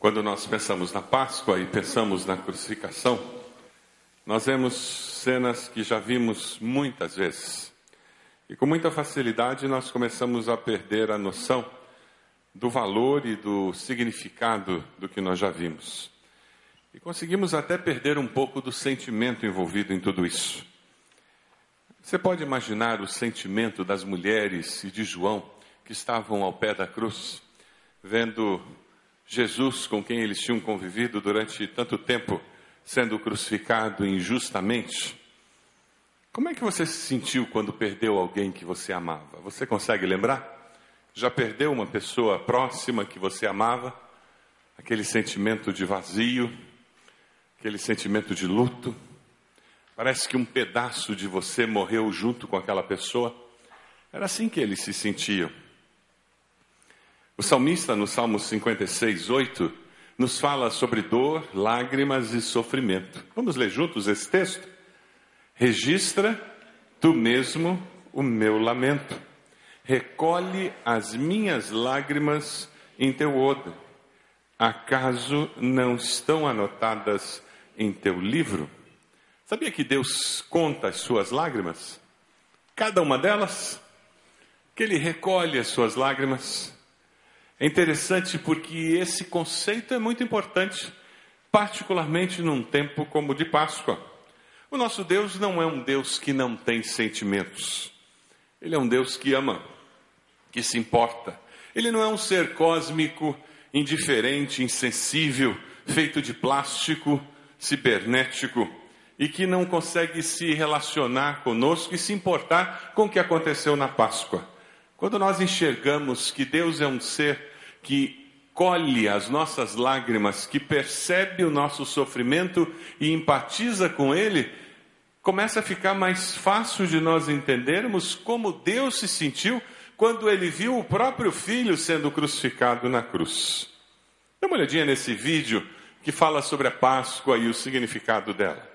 Quando nós pensamos na Páscoa e pensamos na crucificação, nós vemos cenas que já vimos muitas vezes. E com muita facilidade nós começamos a perder a noção do valor e do significado do que nós já vimos. E conseguimos até perder um pouco do sentimento envolvido em tudo isso. Você pode imaginar o sentimento das mulheres e de João que estavam ao pé da cruz, vendo Jesus, com quem eles tinham convivido durante tanto tempo, sendo crucificado injustamente. Como é que você se sentiu quando perdeu alguém que você amava? Você consegue lembrar? Já perdeu uma pessoa próxima que você amava? Aquele sentimento de vazio, aquele sentimento de luto? Parece que um pedaço de você morreu junto com aquela pessoa. Era assim que eles se sentiam. O salmista, no Salmo 56, 8, nos fala sobre dor, lágrimas e sofrimento. Vamos ler juntos esse texto? Registra tu mesmo o meu lamento. Recolhe as minhas lágrimas em teu odre. Acaso não estão anotadas em teu livro? Sabia que Deus conta as suas lágrimas? Cada uma delas? Que Ele recolhe as suas lágrimas é interessante porque esse conceito é muito importante, particularmente num tempo como o de Páscoa. O nosso Deus não é um Deus que não tem sentimentos. Ele é um Deus que ama, que se importa. Ele não é um ser cósmico, indiferente, insensível, feito de plástico, cibernético e que não consegue se relacionar conosco e se importar com o que aconteceu na Páscoa. Quando nós enxergamos que Deus é um ser que colhe as nossas lágrimas, que percebe o nosso sofrimento e empatiza com ele, começa a ficar mais fácil de nós entendermos como Deus se sentiu quando ele viu o próprio filho sendo crucificado na cruz. Dá uma olhadinha nesse vídeo que fala sobre a Páscoa e o significado dela.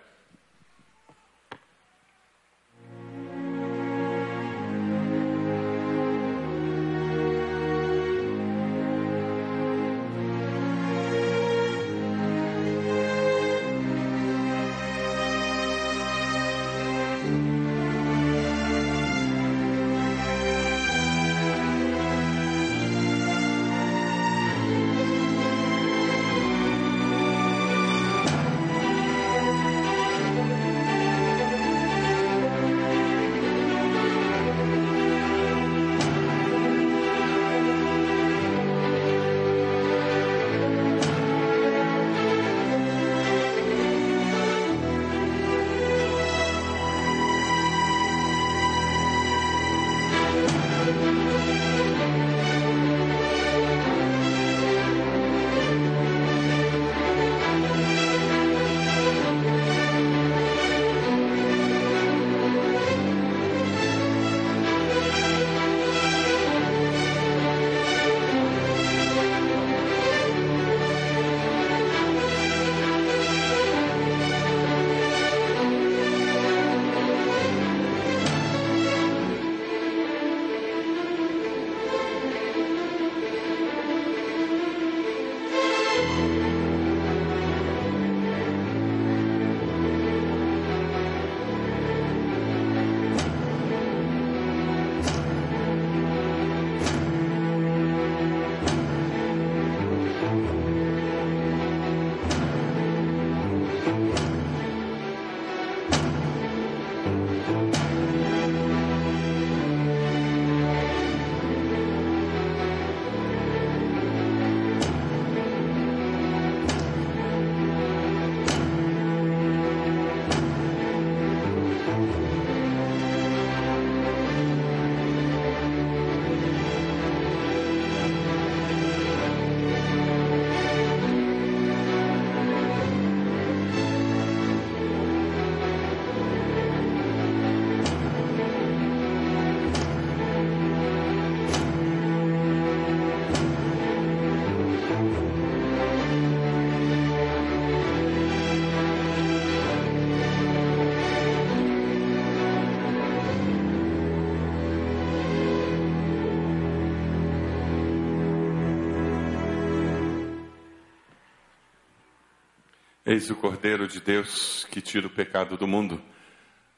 Eis o Cordeiro de Deus que tira o pecado do mundo.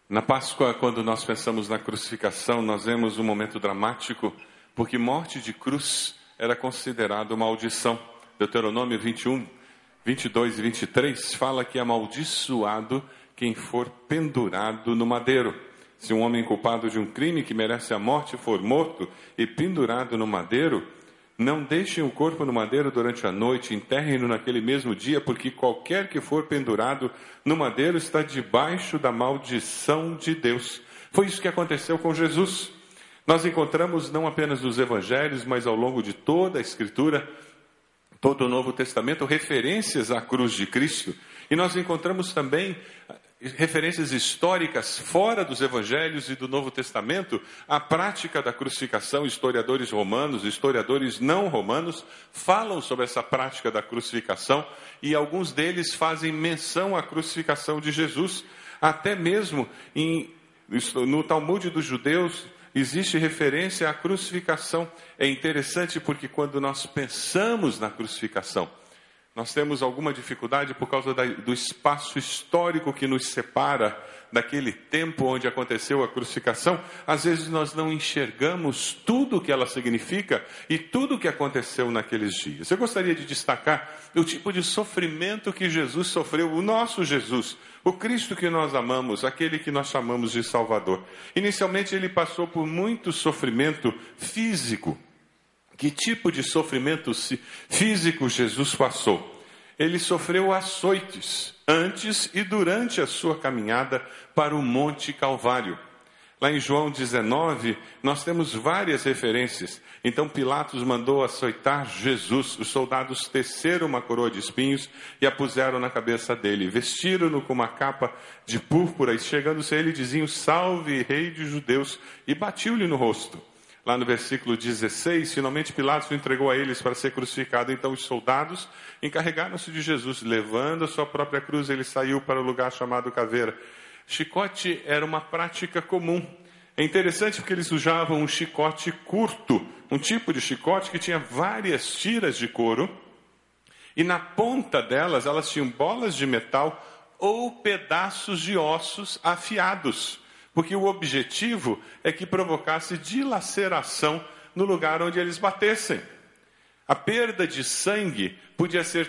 Na Páscoa, quando nós pensamos na crucificação, nós vemos um momento dramático, porque morte de cruz era considerado maldição. Deuteronômio 21, 22 e 23 fala que é amaldiçoado quem for pendurado no madeiro. Se um homem culpado de um crime que merece a morte for morto e pendurado no madeiro, não deixem o corpo no madeiro durante a noite, enterrem-no naquele mesmo dia, porque qualquer que for pendurado no madeiro está debaixo da maldição de Deus. Foi isso que aconteceu com Jesus. Nós encontramos não apenas nos evangelhos, mas ao longo de toda a Escritura, todo o Novo Testamento, referências à cruz de Cristo. E nós encontramos também referências históricas fora dos evangelhos e do Novo Testamento, a prática da crucificação, historiadores romanos, historiadores não romanos falam sobre essa prática da crucificação e alguns deles fazem menção à crucificação de Jesus, até mesmo em, no Talmud dos judeus existe referência à crucificação. É interessante porque quando nós pensamos na crucificação, nós temos alguma dificuldade por causa da, do espaço histórico que nos separa daquele tempo onde aconteceu a crucificação. Às vezes nós não enxergamos tudo o que ela significa e tudo o que aconteceu naqueles dias. Eu gostaria de destacar o tipo de sofrimento que Jesus sofreu, o nosso Jesus, o Cristo que nós amamos, aquele que nós chamamos de Salvador. Inicialmente ele passou por muito sofrimento físico que tipo de sofrimento físico Jesus passou? Ele sofreu açoites antes e durante a sua caminhada para o Monte Calvário. Lá em João 19, nós temos várias referências. Então Pilatos mandou açoitar Jesus. Os soldados teceram uma coroa de espinhos e a puseram na cabeça dele. Vestiram-no com uma capa de púrpura e chegando-se a ele diziam: Salve, Rei de Judeus! E batiu-lhe no rosto lá no versículo 16, finalmente Pilatos o entregou a eles para ser crucificado. Então os soldados encarregaram-se de Jesus, levando a sua própria cruz, ele saiu para o lugar chamado Caveira. Chicote era uma prática comum. É interessante porque eles usavam um chicote curto, um tipo de chicote que tinha várias tiras de couro, e na ponta delas elas tinham bolas de metal ou pedaços de ossos afiados porque o objetivo é que provocasse dilaceração no lugar onde eles batessem. A perda de sangue podia ser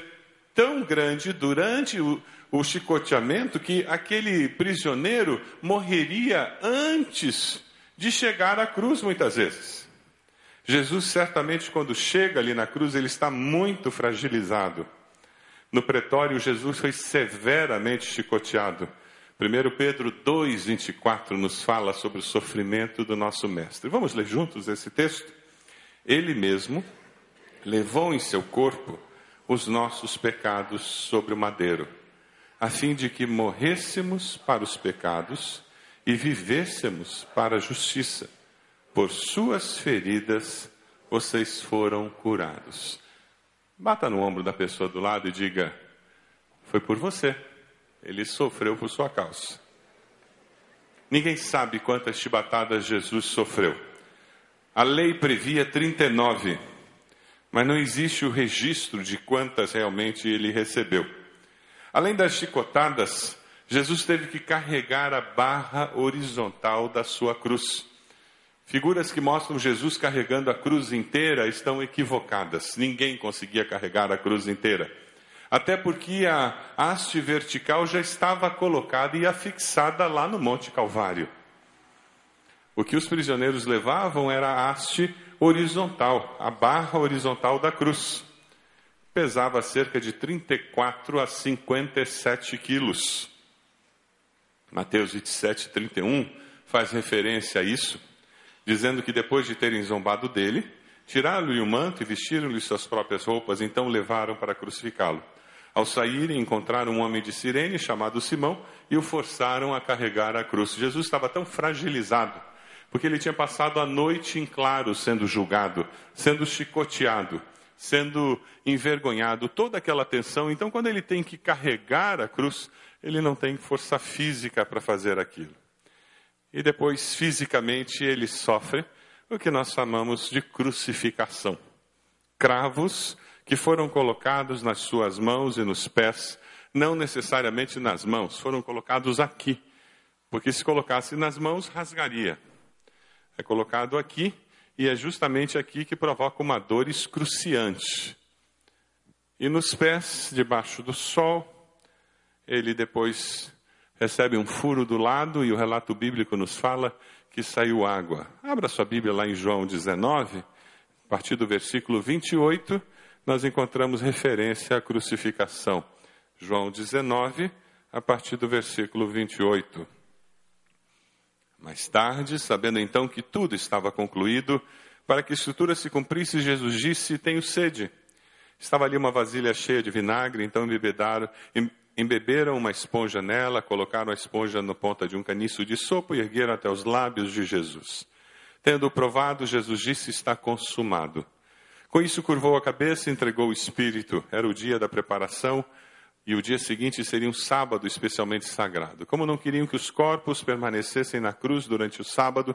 tão grande durante o, o chicoteamento que aquele prisioneiro morreria antes de chegar à cruz, muitas vezes. Jesus, certamente, quando chega ali na cruz, ele está muito fragilizado. No pretório, Jesus foi severamente chicoteado. 1 Pedro 2, 24 nos fala sobre o sofrimento do nosso Mestre. Vamos ler juntos esse texto? Ele mesmo levou em seu corpo os nossos pecados sobre o madeiro, a fim de que morrêssemos para os pecados e vivêssemos para a justiça. Por suas feridas vocês foram curados. Bata no ombro da pessoa do lado e diga: Foi por você. Ele sofreu por sua causa. Ninguém sabe quantas chibatadas Jesus sofreu. A lei previa 39, mas não existe o registro de quantas realmente ele recebeu. Além das chicotadas, Jesus teve que carregar a barra horizontal da sua cruz. Figuras que mostram Jesus carregando a cruz inteira estão equivocadas. Ninguém conseguia carregar a cruz inteira até porque a haste vertical já estava colocada e afixada lá no Monte Calvário. O que os prisioneiros levavam era a haste horizontal, a barra horizontal da cruz. Pesava cerca de 34 a 57 quilos. Mateus 27, 31 faz referência a isso, dizendo que depois de terem zombado dele, tiraram-lhe o manto e vestiram-lhe suas próprias roupas, então levaram para crucificá-lo. Ao saírem, encontraram um homem de Sirene chamado Simão e o forçaram a carregar a cruz. Jesus estava tão fragilizado, porque ele tinha passado a noite em claro sendo julgado, sendo chicoteado, sendo envergonhado, toda aquela tensão. Então, quando ele tem que carregar a cruz, ele não tem força física para fazer aquilo. E depois, fisicamente, ele sofre o que nós chamamos de crucificação. Cravos que foram colocados nas suas mãos e nos pés, não necessariamente nas mãos, foram colocados aqui, porque se colocasse nas mãos, rasgaria. É colocado aqui, e é justamente aqui que provoca uma dor excruciante. E nos pés, debaixo do sol, ele depois recebe um furo do lado, e o relato bíblico nos fala que saiu água. Abra sua Bíblia lá em João 19, a partir do versículo 28, nós encontramos referência à crucificação. João 19, a partir do versículo 28. Mais tarde, sabendo então que tudo estava concluído, para que a escritura se cumprisse, Jesus disse: Tenho sede. Estava ali uma vasilha cheia de vinagre, então embeberam uma esponja nela, colocaram a esponja na ponta de um caniço de sopa e ergueram até os lábios de Jesus. Tendo provado, Jesus disse: Está consumado. Com isso, curvou a cabeça e entregou o espírito. Era o dia da preparação e o dia seguinte seria um sábado especialmente sagrado. Como não queriam que os corpos permanecessem na cruz durante o sábado,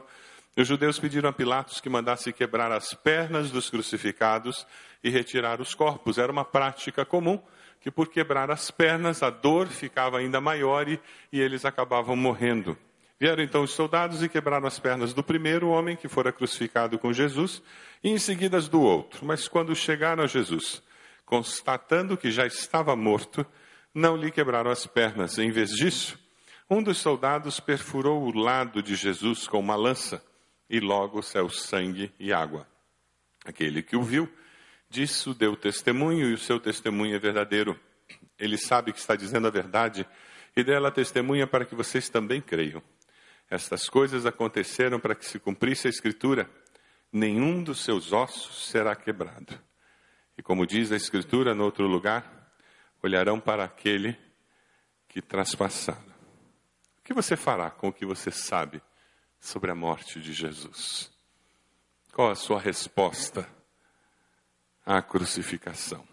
os judeus pediram a Pilatos que mandasse quebrar as pernas dos crucificados e retirar os corpos. Era uma prática comum que, por quebrar as pernas, a dor ficava ainda maior e, e eles acabavam morrendo. Vieram então os soldados e quebraram as pernas do primeiro homem que fora crucificado com Jesus e em seguida as do outro. Mas quando chegaram a Jesus, constatando que já estava morto, não lhe quebraram as pernas. Em vez disso, um dos soldados perfurou o lado de Jesus com uma lança e logo saiu sangue e água. Aquele que o viu, disso deu testemunho e o seu testemunho é verdadeiro. Ele sabe que está dizendo a verdade e dela testemunha para que vocês também creiam. Estas coisas aconteceram para que se cumprisse a Escritura: nenhum dos seus ossos será quebrado. E como diz a Escritura no outro lugar, olharão para aquele que traspassaram. O que você fará com o que você sabe sobre a morte de Jesus? Qual a sua resposta à crucificação?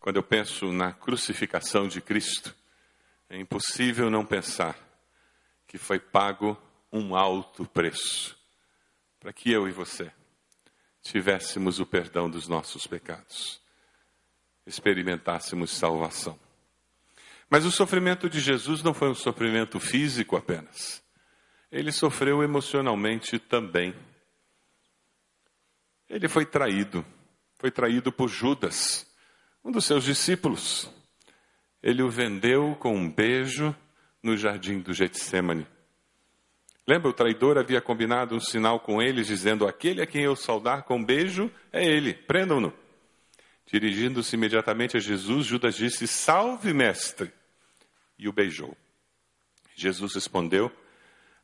Quando eu penso na crucificação de Cristo, é impossível não pensar que foi pago um alto preço para que eu e você tivéssemos o perdão dos nossos pecados experimentássemos salvação. Mas o sofrimento de Jesus não foi um sofrimento físico apenas. Ele sofreu emocionalmente também. Ele foi traído. Foi traído por Judas, um dos seus discípulos. Ele o vendeu com um beijo no jardim do Getsemane. Lembra, o traidor havia combinado um sinal com eles, dizendo: Aquele a quem eu saudar com um beijo é ele, prendam-no. Dirigindo-se imediatamente a Jesus, Judas disse: Salve, mestre! E o beijou. Jesus respondeu: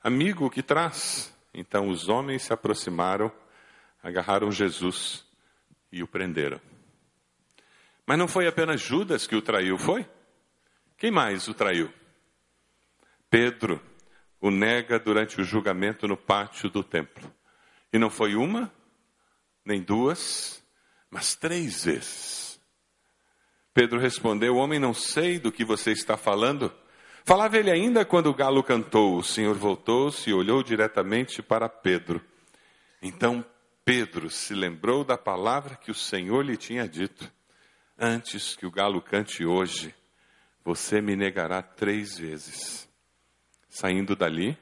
Amigo, o que traz? Então os homens se aproximaram, agarraram Jesus e o prenderam. Mas não foi apenas Judas que o traiu, foi? Quem mais o traiu? Pedro o nega durante o julgamento no pátio do templo. E não foi uma, nem duas, mas três vezes. Pedro respondeu: Homem, não sei do que você está falando. Falava ele ainda quando o galo cantou. O Senhor voltou-se e olhou diretamente para Pedro. Então Pedro se lembrou da palavra que o Senhor lhe tinha dito: Antes que o galo cante hoje, você me negará três vezes. Saindo dali,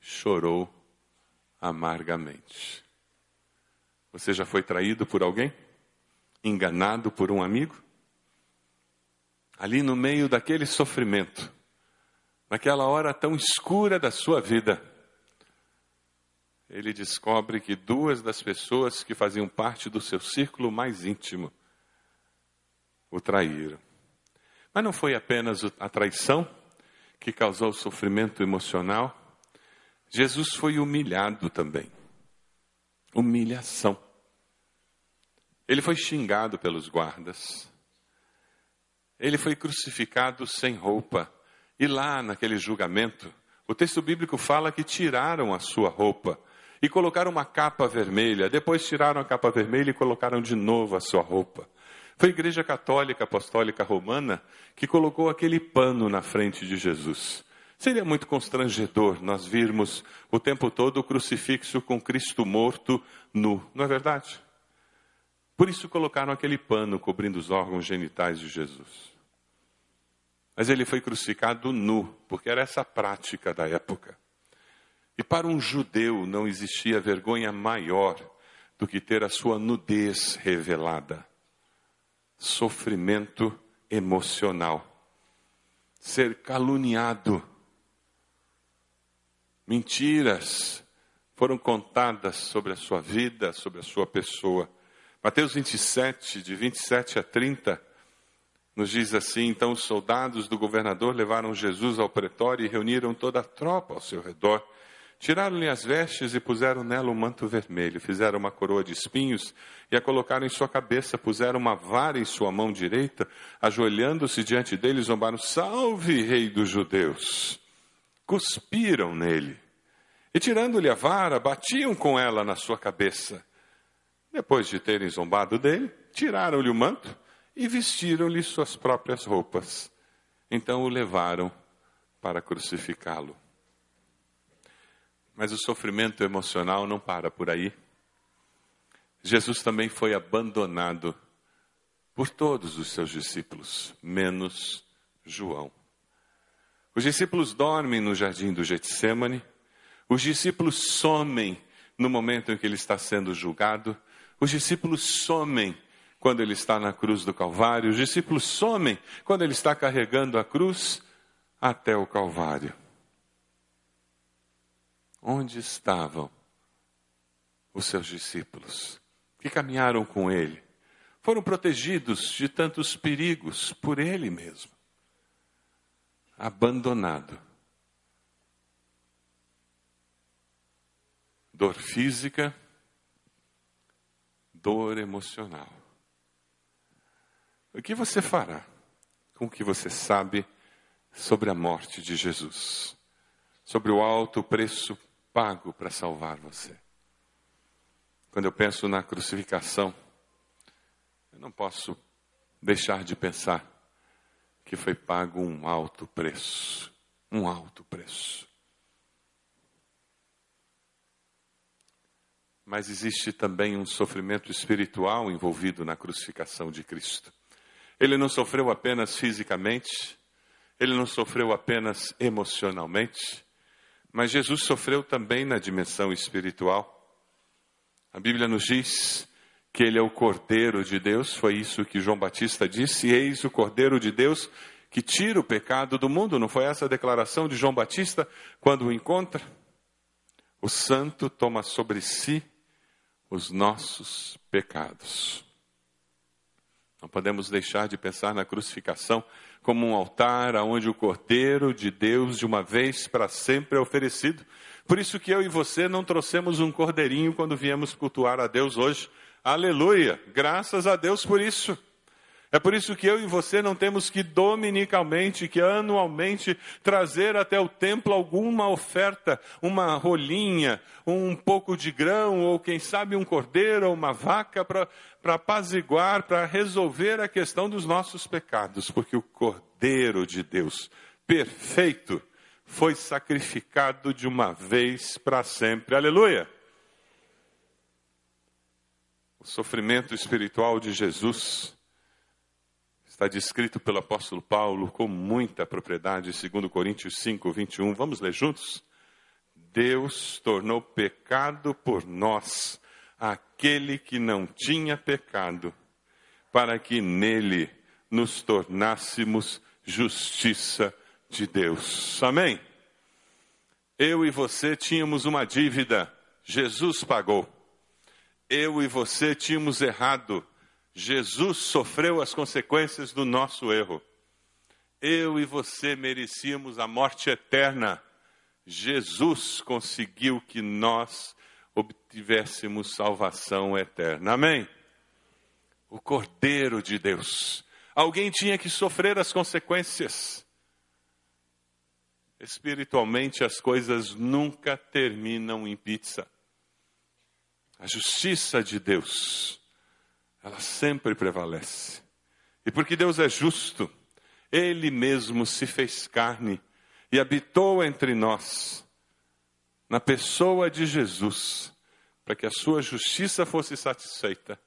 chorou amargamente. Você já foi traído por alguém? enganado por um amigo? Ali no meio daquele sofrimento, naquela hora tão escura da sua vida, ele descobre que duas das pessoas que faziam parte do seu círculo mais íntimo o traíram. Mas não foi apenas a traição que causou sofrimento emocional, Jesus foi humilhado também. Humilhação. Ele foi xingado pelos guardas. Ele foi crucificado sem roupa. E lá, naquele julgamento, o texto bíblico fala que tiraram a sua roupa e colocaram uma capa vermelha. Depois tiraram a capa vermelha e colocaram de novo a sua roupa. Foi a Igreja Católica Apostólica Romana que colocou aquele pano na frente de Jesus. Seria muito constrangedor nós virmos o tempo todo o crucifixo com Cristo morto nu, não é verdade? Por isso colocaram aquele pano cobrindo os órgãos genitais de Jesus. Mas ele foi crucificado nu, porque era essa a prática da época. E para um judeu não existia vergonha maior do que ter a sua nudez revelada. Sofrimento emocional. Ser caluniado. Mentiras foram contadas sobre a sua vida, sobre a sua pessoa. Mateus 27, de 27 a 30, nos diz assim: Então os soldados do governador levaram Jesus ao pretório e reuniram toda a tropa ao seu redor. Tiraram-lhe as vestes e puseram nela um manto vermelho. Fizeram uma coroa de espinhos e a colocaram em sua cabeça. Puseram uma vara em sua mão direita. Ajoelhando-se diante dele, zombaram: Salve, rei dos judeus! Cuspiram nele. E tirando-lhe a vara, batiam com ela na sua cabeça. Depois de terem zombado dele, tiraram-lhe o manto e vestiram-lhe suas próprias roupas. Então o levaram para crucificá-lo. Mas o sofrimento emocional não para por aí. Jesus também foi abandonado por todos os seus discípulos, menos João. Os discípulos dormem no jardim do Getsemane, os discípulos somem no momento em que ele está sendo julgado, os discípulos somem quando ele está na cruz do Calvário, os discípulos somem quando ele está carregando a cruz até o Calvário. Onde estavam os seus discípulos que caminharam com ele? Foram protegidos de tantos perigos por ele mesmo. Abandonado. Dor física, dor emocional. O que você fará com o que você sabe sobre a morte de Jesus? Sobre o alto preço pago para salvar você. Quando eu penso na crucificação, eu não posso deixar de pensar que foi pago um alto preço. Um alto preço. Mas existe também um sofrimento espiritual envolvido na crucificação de Cristo. Ele não sofreu apenas fisicamente, ele não sofreu apenas emocionalmente, mas Jesus sofreu também na dimensão espiritual. A Bíblia nos diz que ele é o Cordeiro de Deus, foi isso que João Batista disse: Eis o Cordeiro de Deus que tira o pecado do mundo. Não foi essa a declaração de João Batista quando o encontra? O Santo toma sobre si os nossos pecados. Não podemos deixar de pensar na crucificação como um altar aonde o Cordeiro de Deus de uma vez para sempre é oferecido. Por isso que eu e você não trouxemos um cordeirinho quando viemos cultuar a Deus hoje. Aleluia! Graças a Deus por isso. É por isso que eu e você não temos que dominicalmente, que anualmente trazer até o templo alguma oferta, uma rolinha, um pouco de grão, ou quem sabe um cordeiro ou uma vaca para apaziguar, para resolver a questão dos nossos pecados, porque o Cordeiro de Deus, perfeito, foi sacrificado de uma vez para sempre. Aleluia! O sofrimento espiritual de Jesus está descrito pelo apóstolo Paulo com muita propriedade, segundo Coríntios 5, 21. Vamos ler juntos? Deus tornou pecado por nós aquele que não tinha pecado, para que nele nos tornássemos justiça de Deus. Amém? Eu e você tínhamos uma dívida, Jesus pagou. Eu e você tínhamos errado, Jesus sofreu as consequências do nosso erro. Eu e você merecíamos a morte eterna. Jesus conseguiu que nós obtivéssemos salvação eterna. Amém? O Cordeiro de Deus. Alguém tinha que sofrer as consequências. Espiritualmente, as coisas nunca terminam em pizza. A justiça de Deus ela sempre prevalece. E porque Deus é justo, Ele mesmo se fez carne e habitou entre nós, na pessoa de Jesus, para que a sua justiça fosse satisfeita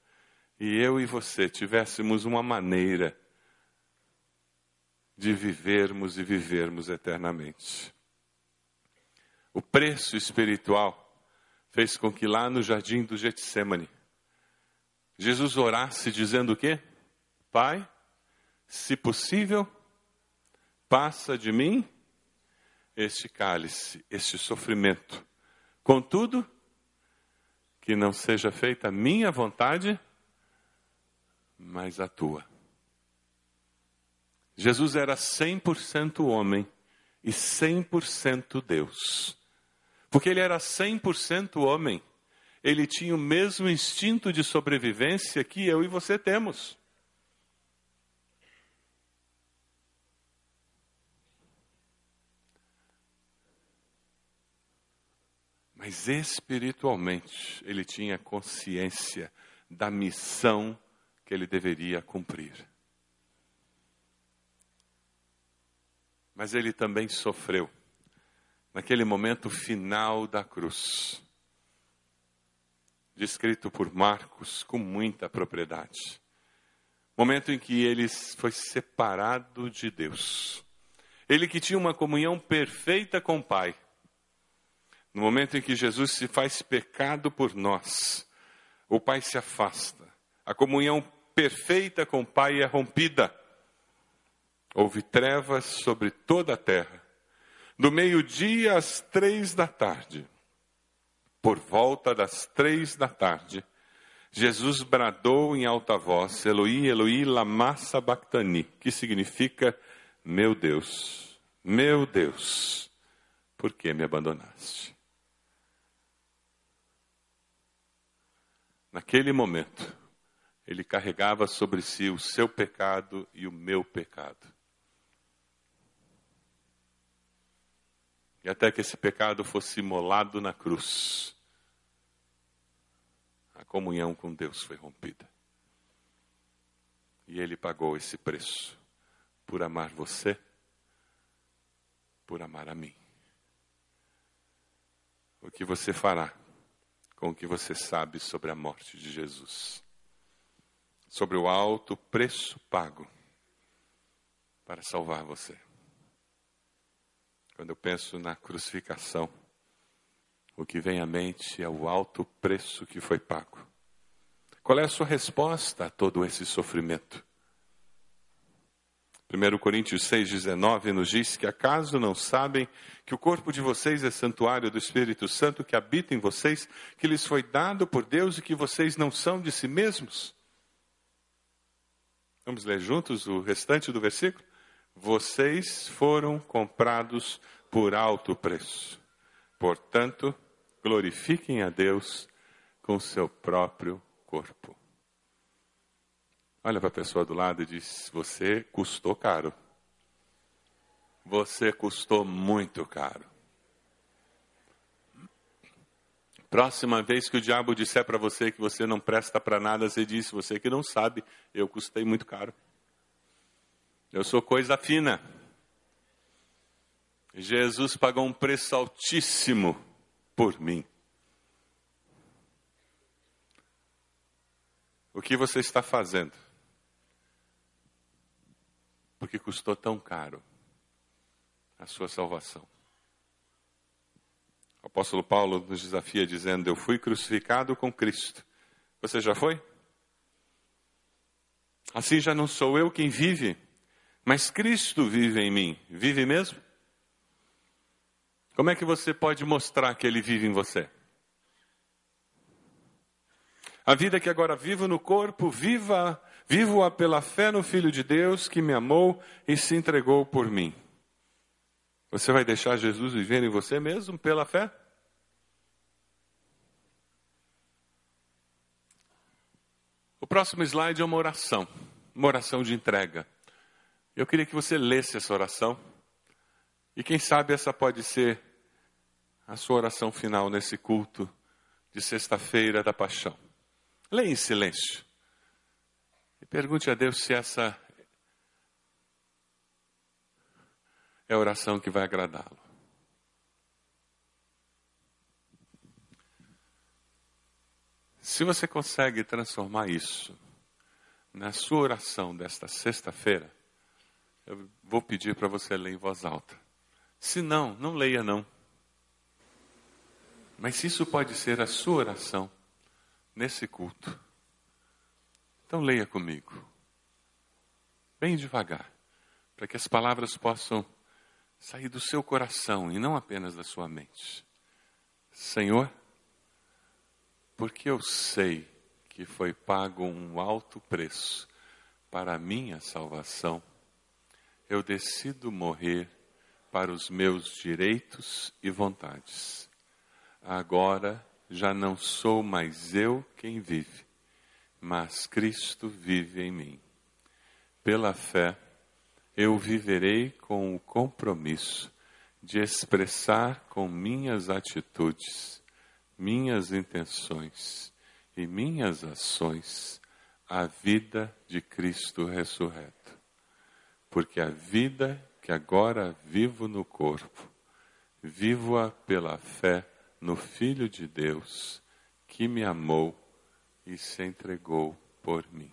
e eu e você tivéssemos uma maneira de vivermos e vivermos eternamente. O preço espiritual fez com que lá no jardim do Getsemane, Jesus orasse dizendo o quê? Pai, se possível, passa de mim este cálice, este sofrimento. Contudo, que não seja feita a minha vontade, mas a tua. Jesus era 100% homem e 100% Deus. Porque ele era 100% homem, ele tinha o mesmo instinto de sobrevivência que eu e você temos. Mas espiritualmente, ele tinha consciência da missão que ele deveria cumprir. Mas ele também sofreu naquele momento final da cruz, descrito por Marcos com muita propriedade. Momento em que ele foi separado de Deus. Ele que tinha uma comunhão perfeita com o Pai. No momento em que Jesus se faz pecado por nós, o Pai se afasta. A comunhão perfeita com o Pai é rompida. Houve trevas sobre toda a terra do meio-dia às três da tarde, por volta das três da tarde, Jesus bradou em alta voz: Eloi, Eloi, lama sabachthani, que significa: Meu Deus, meu Deus, por que me abandonaste? Naquele momento, ele carregava sobre si o seu pecado e o meu pecado. e até que esse pecado fosse imolado na cruz, a comunhão com Deus foi rompida. E Ele pagou esse preço por amar você, por amar a mim. O que você fará com o que você sabe sobre a morte de Jesus? Sobre o alto preço pago para salvar você. Quando eu penso na crucificação, o que vem à mente é o alto preço que foi pago. Qual é a sua resposta a todo esse sofrimento? 1 Coríntios 6,19 nos diz que acaso não sabem que o corpo de vocês é santuário do Espírito Santo que habita em vocês, que lhes foi dado por Deus e que vocês não são de si mesmos? Vamos ler juntos o restante do versículo? Vocês foram comprados por alto preço. Portanto, glorifiquem a Deus com seu próprio corpo. Olha para a pessoa do lado e diz: Você custou caro. Você custou muito caro. Próxima vez que o diabo disser para você que você não presta para nada, você diz: Você que não sabe, eu custei muito caro. Eu sou coisa fina. Jesus pagou um preço altíssimo por mim. O que você está fazendo? Porque custou tão caro a sua salvação. O apóstolo Paulo nos desafia dizendo: Eu fui crucificado com Cristo. Você já foi? Assim já não sou eu quem vive, mas Cristo vive em mim. Vive mesmo? Como é que você pode mostrar que Ele vive em você? A vida que agora vivo no corpo, viva, vivo-a pela fé no Filho de Deus que me amou e se entregou por mim. Você vai deixar Jesus viver em você mesmo pela fé? O próximo slide é uma oração, uma oração de entrega. Eu queria que você lesse essa oração. E quem sabe essa pode ser a sua oração final nesse culto de sexta-feira da paixão. Leia em silêncio. E pergunte a Deus se essa é a oração que vai agradá-lo. Se você consegue transformar isso na sua oração desta sexta-feira, eu vou pedir para você ler em voz alta. Se não, não leia não. Mas se isso pode ser a sua oração nesse culto, então leia comigo. Bem devagar, para que as palavras possam sair do seu coração e não apenas da sua mente. Senhor, porque eu sei que foi pago um alto preço para a minha salvação, eu decido morrer para os meus direitos e vontades. Agora já não sou mais eu quem vive, mas Cristo vive em mim. Pela fé, eu viverei com o compromisso de expressar com minhas atitudes, minhas intenções e minhas ações a vida de Cristo ressurreto. Porque a vida que agora vivo no corpo, vivo-a pela fé no Filho de Deus, que me amou e se entregou por mim.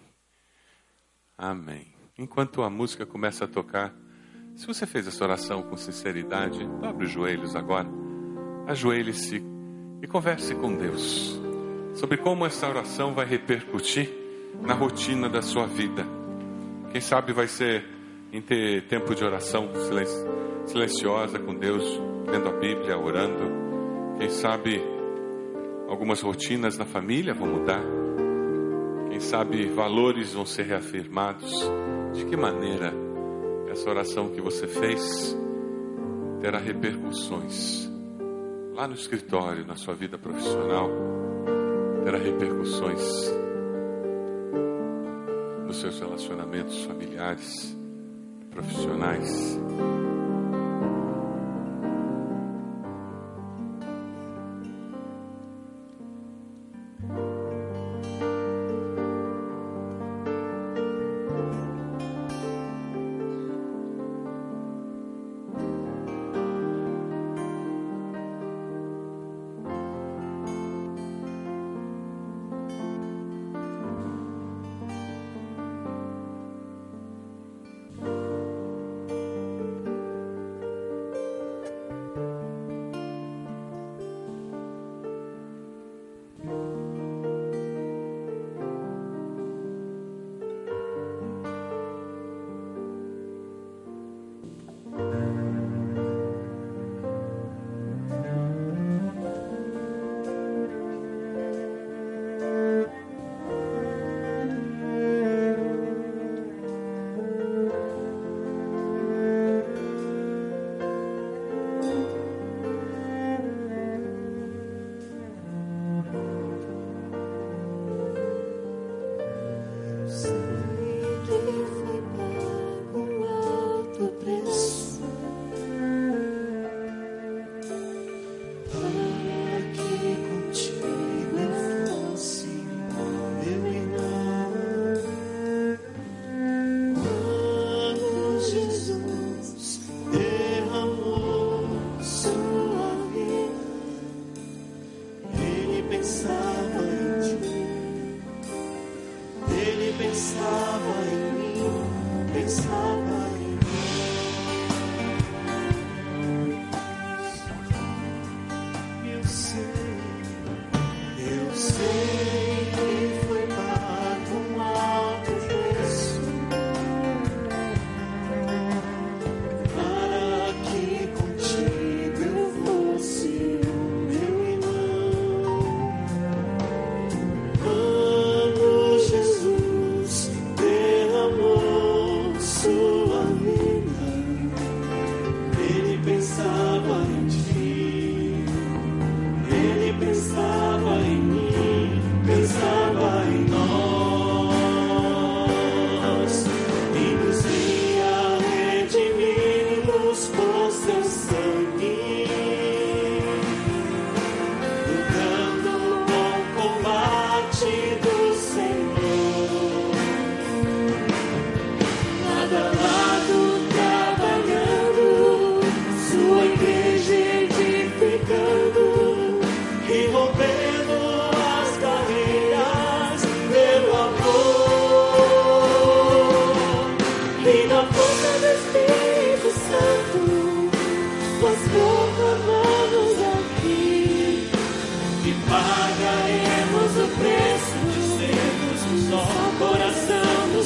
Amém. Enquanto a música começa a tocar, se você fez essa oração com sinceridade, dobre os joelhos agora, ajoelhe-se e converse com Deus sobre como essa oração vai repercutir na rotina da sua vida. Quem sabe vai ser em ter tempo de oração silenciosa com Deus, lendo a Bíblia, orando. Quem sabe algumas rotinas na família vão mudar. Quem sabe valores vão ser reafirmados. De que maneira essa oração que você fez terá repercussões lá no escritório, na sua vida profissional? terá repercussões nos seus relacionamentos familiares, profissionais.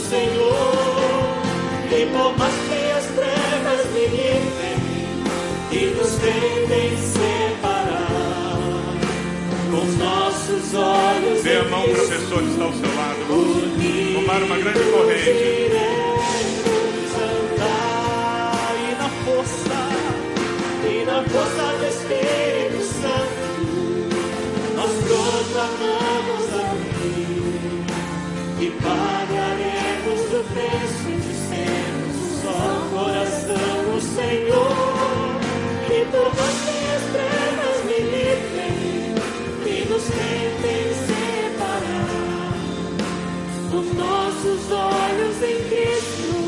Senhor, e por mais que as trevas me livrem e nos tentem separar, com os nossos olhos. dê Meu irmão, professor, está ao seu lado. Vamos tomar uma grande corrente. Nossos olhos em Cristo,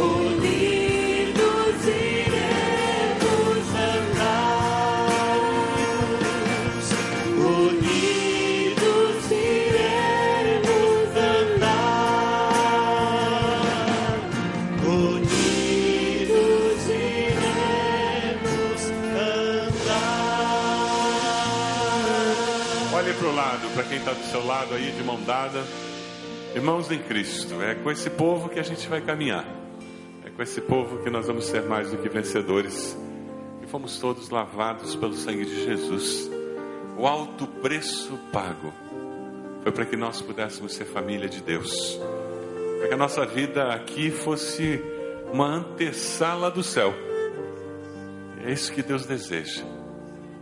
unidos iremos andar. Unidos iremos andar. Unidos iremos andar. Olhe para o lado, para quem está do seu lado aí, de mão dada. Irmãos em Cristo, é com esse povo que a gente vai caminhar. É com esse povo que nós vamos ser mais do que vencedores. E fomos todos lavados pelo sangue de Jesus. O alto preço pago foi para que nós pudéssemos ser família de Deus. Para que a nossa vida aqui fosse uma antessala do céu. É isso que Deus deseja.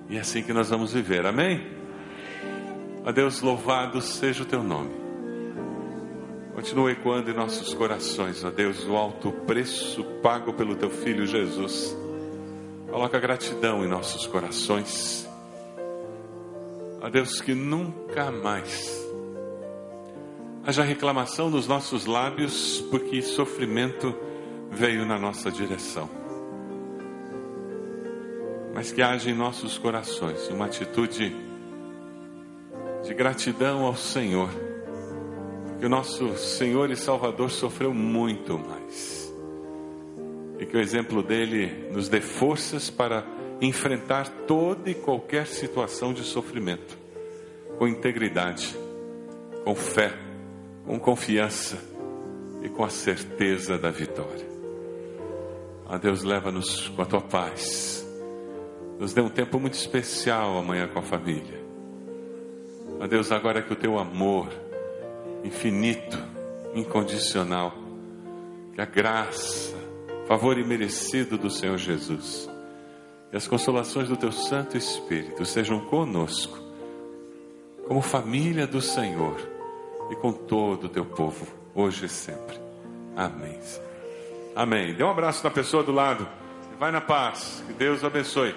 E é assim que nós vamos viver. Amém? Ó Deus, louvado seja o teu nome. Continua ecoando em nossos corações, ó Deus, o alto preço pago pelo teu filho Jesus. Coloca gratidão em nossos corações. Ó Deus, que nunca mais haja reclamação nos nossos lábios, porque sofrimento veio na nossa direção. Mas que haja em nossos corações uma atitude de gratidão ao Senhor, que o nosso Senhor e Salvador sofreu muito mais, e que o exemplo dele nos dê forças para enfrentar toda e qualquer situação de sofrimento, com integridade, com fé, com confiança e com a certeza da vitória. A Deus, leva-nos com a tua paz. Nos dê um tempo muito especial amanhã com a família. A Deus, agora que o teu amor infinito, incondicional, que a graça, favor imerecido do Senhor Jesus e as consolações do teu Santo Espírito sejam conosco, como família do Senhor e com todo o teu povo, hoje e sempre. Amém. Amém. Dê um abraço na pessoa do lado. Vai na paz. Que Deus abençoe.